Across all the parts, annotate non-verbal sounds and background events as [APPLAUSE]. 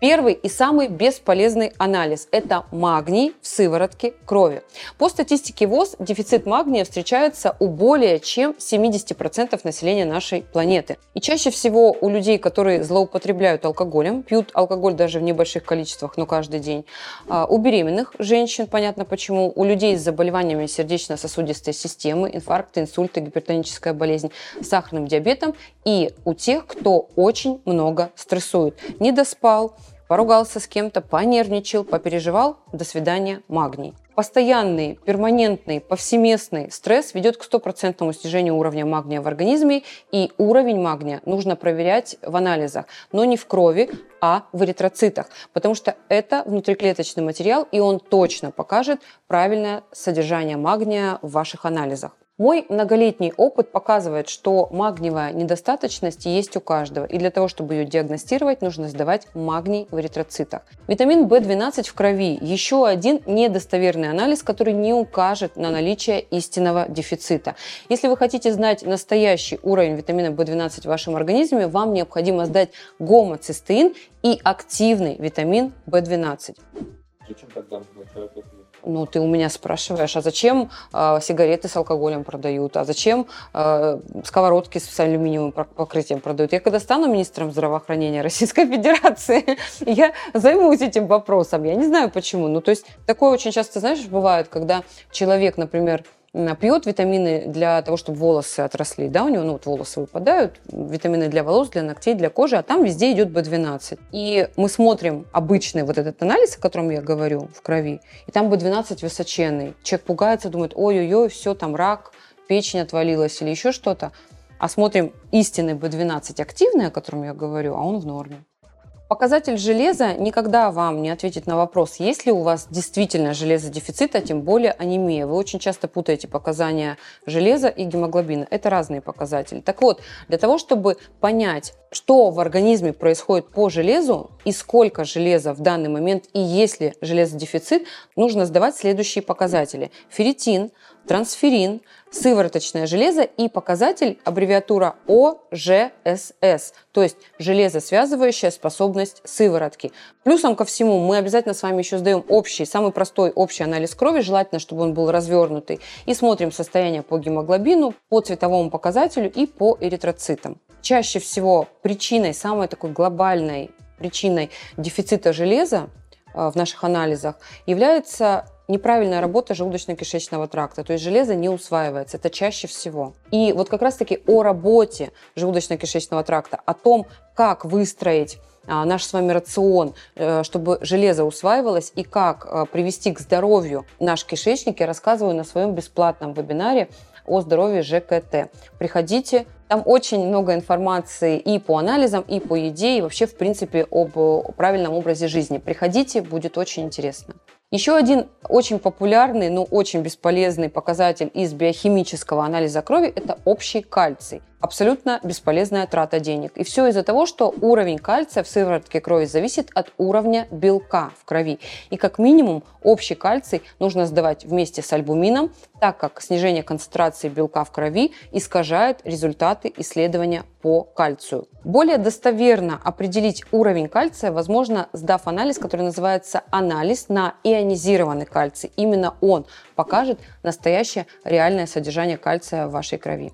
Первый и самый бесполезный анализ – это магний в сыворотке крови. По статистике ВОЗ дефицит магния встречается у более чем 70% населения нашей планеты. И чаще всего у людей, которые злоупотребляют алкоголем, пьют алкоголь даже в небольших количествах, но каждый день, а, у беременных женщин, понятно почему, у людей с заболеваниями сердечно-сосудистой системы, инфаркты, инсульты, гипертоническая болезнь, сахарным диабетом и у тех, кто очень много стрессует, не доспал, поругался с кем-то, понервничал, попереживал, до свидания, магний. Постоянный, перманентный, повсеместный стресс ведет к стопроцентному снижению уровня магния в организме, и уровень магния нужно проверять в анализах, но не в крови, а в эритроцитах, потому что это внутриклеточный материал, и он точно покажет правильное содержание магния в ваших анализах. Мой многолетний опыт показывает, что магниевая недостаточность есть у каждого, и для того, чтобы ее диагностировать, нужно сдавать магний в эритроцитах. Витамин В12 в крови – еще один недостоверный анализ, который не укажет на наличие истинного дефицита. Если вы хотите знать настоящий уровень витамина В12 в вашем организме, вам необходимо сдать гомоцистеин и активный витамин В12. Зачем тогда человек ну, ты у меня спрашиваешь, а зачем э, сигареты с алкоголем продают, а зачем э, сковородки с алюминиевым покрытием продают? Я когда стану министром здравоохранения Российской [LAUGHS] Федерации, я займусь этим вопросом. Я не знаю почему. Ну, то есть такое очень часто, знаешь, бывает, когда человек, например, пьет витамины для того, чтобы волосы отросли, да, у него ну, вот волосы выпадают, витамины для волос, для ногтей, для кожи, а там везде идет B12. И мы смотрим обычный вот этот анализ, о котором я говорю, в крови, и там B12 высоченный. Человек пугается, думает, ой-ой-ой, все, там рак, печень отвалилась или еще что-то. А смотрим истинный B12 активный, о котором я говорю, а он в норме. Показатель железа никогда вам не ответит на вопрос, есть ли у вас действительно железодефицит, а тем более анемия. Вы очень часто путаете показания железа и гемоглобина. Это разные показатели. Так вот, для того, чтобы понять, что в организме происходит по железу и сколько железа в данный момент и есть ли железодефицит, нужно сдавать следующие показатели. Ферритин, трансферин, сывороточное железо и показатель аббревиатура ОЖСС, то есть железосвязывающая способность сыворотки. Плюсом ко всему мы обязательно с вами еще сдаем общий, самый простой общий анализ крови, желательно, чтобы он был развернутый, и смотрим состояние по гемоглобину, по цветовому показателю и по эритроцитам. Чаще всего причиной, самой такой глобальной причиной дефицита железа э, в наших анализах является неправильная работа желудочно-кишечного тракта, то есть железо не усваивается, это чаще всего. И вот как раз-таки о работе желудочно-кишечного тракта, о том, как выстроить а, наш с вами рацион, э, чтобы железо усваивалось и как э, привести к здоровью наш кишечник, я рассказываю на своем бесплатном вебинаре о здоровье ЖКТ. Приходите, там очень много информации и по анализам, и по еде, и вообще, в принципе, об правильном образе жизни. Приходите, будет очень интересно. Еще один очень популярный, но очень бесполезный показатель из биохимического анализа крови – это общий кальций абсолютно бесполезная трата денег. И все из-за того, что уровень кальция в сыворотке крови зависит от уровня белка в крови. И как минимум общий кальций нужно сдавать вместе с альбумином, так как снижение концентрации белка в крови искажает результаты исследования по кальцию. Более достоверно определить уровень кальция возможно, сдав анализ, который называется анализ на ионизированный кальций. Именно он покажет настоящее реальное содержание кальция в вашей крови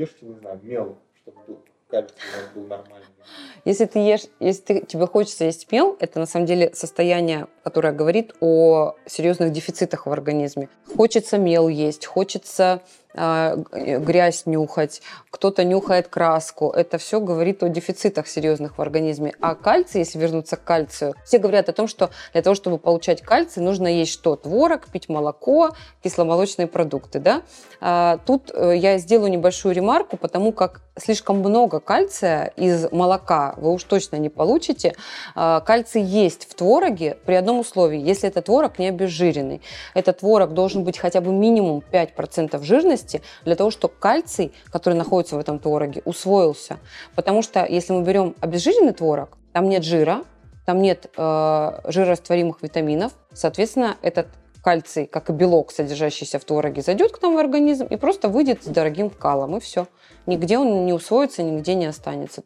ешьте, не знаю, мел, чтобы был, кальций у вас был нормальный. Если ты ешь, если ты, тебе хочется есть мел, это на самом деле состояние, которое говорит о серьезных дефицитах в организме. Хочется мел есть, хочется грязь нюхать, кто-то нюхает краску. Это все говорит о дефицитах серьезных в организме. А кальций, если вернуться к кальцию, все говорят о том, что для того, чтобы получать кальций, нужно есть что? Творог, пить молоко, кисломолочные продукты. Да? А, тут э, я сделаю небольшую ремарку, потому как слишком много кальция из молока вы уж точно не получите. А, кальций есть в твороге при одном условии, если этот творог не обезжиренный. Этот творог должен быть хотя бы минимум 5% жирности, жирности для того, чтобы кальций, который находится в этом твороге, усвоился. Потому что если мы берем обезжиренный творог, там нет жира, там нет э, жирорастворимых витаминов, соответственно, этот кальций, как и белок, содержащийся в твороге, зайдет к нам в организм и просто выйдет с дорогим калом, и все. Нигде он не усвоится, нигде не останется.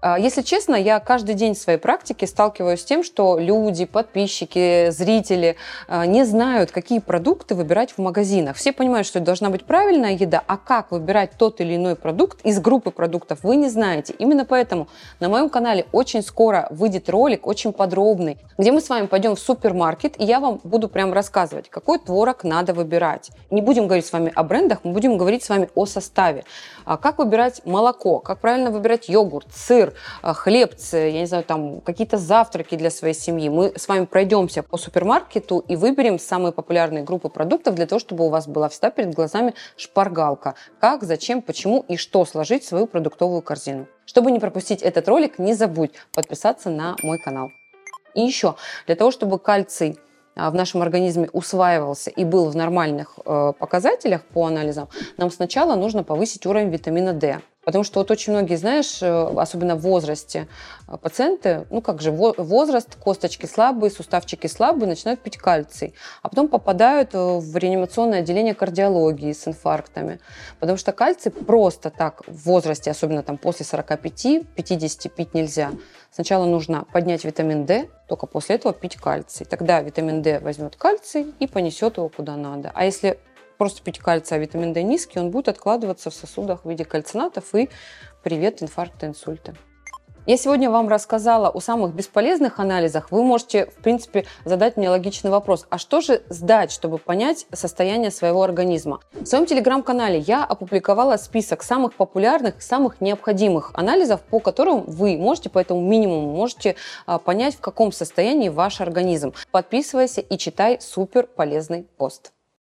А, Если честно, я каждый день в своей практике сталкиваюсь с тем, что люди, подписчики, зрители а, не знают, какие продукты выбирать в магазинах. Все понимают, что это должна быть правильная еда, а как выбирать тот или иной продукт из группы продуктов вы не знаете. Именно поэтому на моем канале очень скоро выйдет ролик, очень подробный, где мы с вами пойдем в супермаркет, и я вам буду прям рассказывать, какой творог надо выбирать. Не будем говорить с вами о брендах, мы будем говорить с вами о составе. А Как выбирать молоко, как правильно выбирать йогурт, сыр, а, хлебцы, я не знаю, там какие-то завтраки для своей семьи. Мы с вами пройдемся по супермаркету и выберем самые популярные группы продуктов для того, чтобы у вас была всегда перед глазами шпаргалка. Как, зачем, почему и что сложить в свою продуктовую корзину. Чтобы не пропустить этот ролик, не забудь подписаться на мой канал. И еще, для того, чтобы кальций а, в нашем организме усваивался и был в нормальных э, показателях по анализам, нам сначала нужно повысить уровень витамина D. Потому что вот очень многие, знаешь, э, особенно в возрасте э, пациенты, ну как же, во- возраст, косточки слабые, суставчики слабые, начинают пить кальций, а потом попадают э, в реанимационное отделение кардиологии с инфарктами. Потому что кальций просто так в возрасте, особенно там после 45-50 пить нельзя. Сначала нужно поднять витамин D, только после этого пить кальций. Тогда витамин D возьмет кальций и понесет его куда надо. А если просто пить кальций, а витамин D низкий, он будет откладываться в сосудах в виде кальцинатов и привет инфаркта, инсульта. Я сегодня вам рассказала о самых бесполезных анализах. Вы можете, в принципе, задать мне логичный вопрос. А что же сдать, чтобы понять состояние своего организма? В своем телеграм-канале я опубликовала список самых популярных, самых необходимых анализов, по которым вы можете по этому минимуму можете а, понять, в каком состоянии ваш организм. Подписывайся и читай супер полезный пост.